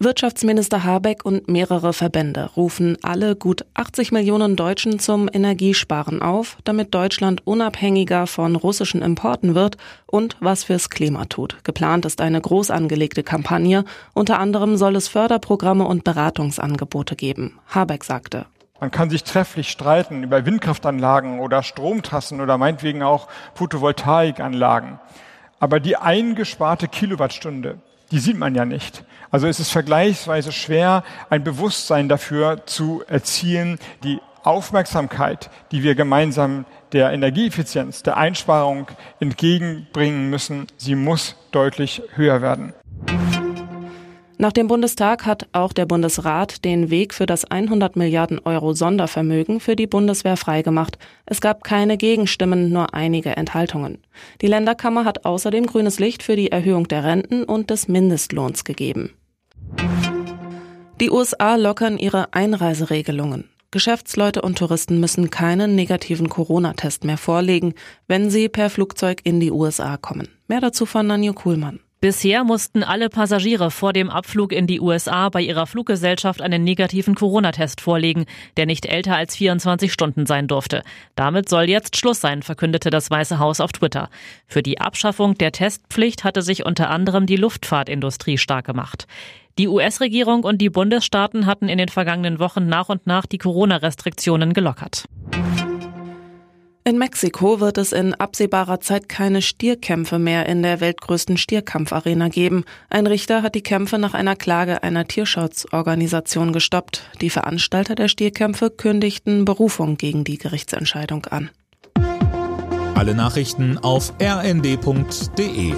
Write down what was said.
Wirtschaftsminister Habeck und mehrere Verbände rufen alle gut 80 Millionen Deutschen zum Energiesparen auf, damit Deutschland unabhängiger von russischen Importen wird und was fürs Klima tut. Geplant ist eine groß angelegte Kampagne. Unter anderem soll es Förderprogramme und Beratungsangebote geben. Habeck sagte. Man kann sich trefflich streiten über Windkraftanlagen oder Stromtrassen oder meinetwegen auch Photovoltaikanlagen. Aber die eingesparte Kilowattstunde, die sieht man ja nicht. Also es ist vergleichsweise schwer, ein Bewusstsein dafür zu erzielen, die Aufmerksamkeit, die wir gemeinsam der Energieeffizienz, der Einsparung entgegenbringen müssen, sie muss deutlich höher werden. Nach dem Bundestag hat auch der Bundesrat den Weg für das 100 Milliarden Euro Sondervermögen für die Bundeswehr freigemacht. Es gab keine Gegenstimmen, nur einige Enthaltungen. Die Länderkammer hat außerdem grünes Licht für die Erhöhung der Renten und des Mindestlohns gegeben. Die USA lockern ihre Einreiseregelungen. Geschäftsleute und Touristen müssen keinen negativen Corona-Test mehr vorlegen, wenn sie per Flugzeug in die USA kommen. Mehr dazu von Nanjo Kuhlmann. Bisher mussten alle Passagiere vor dem Abflug in die USA bei ihrer Fluggesellschaft einen negativen Corona-Test vorlegen, der nicht älter als 24 Stunden sein durfte. Damit soll jetzt Schluss sein, verkündete das Weiße Haus auf Twitter. Für die Abschaffung der Testpflicht hatte sich unter anderem die Luftfahrtindustrie stark gemacht. Die US-Regierung und die Bundesstaaten hatten in den vergangenen Wochen nach und nach die Corona-Restriktionen gelockert. In Mexiko wird es in absehbarer Zeit keine Stierkämpfe mehr in der weltgrößten Stierkampfarena geben. Ein Richter hat die Kämpfe nach einer Klage einer Tierschutzorganisation gestoppt. Die Veranstalter der Stierkämpfe kündigten Berufung gegen die Gerichtsentscheidung an. Alle Nachrichten auf rnd.de